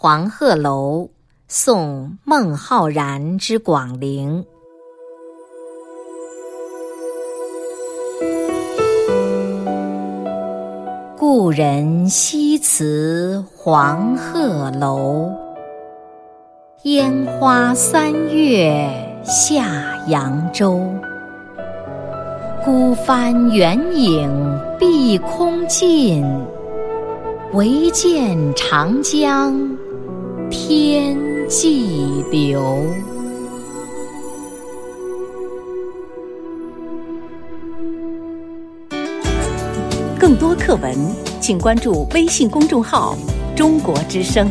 黄鹤楼送孟浩然之广陵。故人西辞黄鹤楼，烟花三月下扬州。孤帆远影碧空尽，唯见长江天际流。更多课文，请关注微信公众号“中国之声”。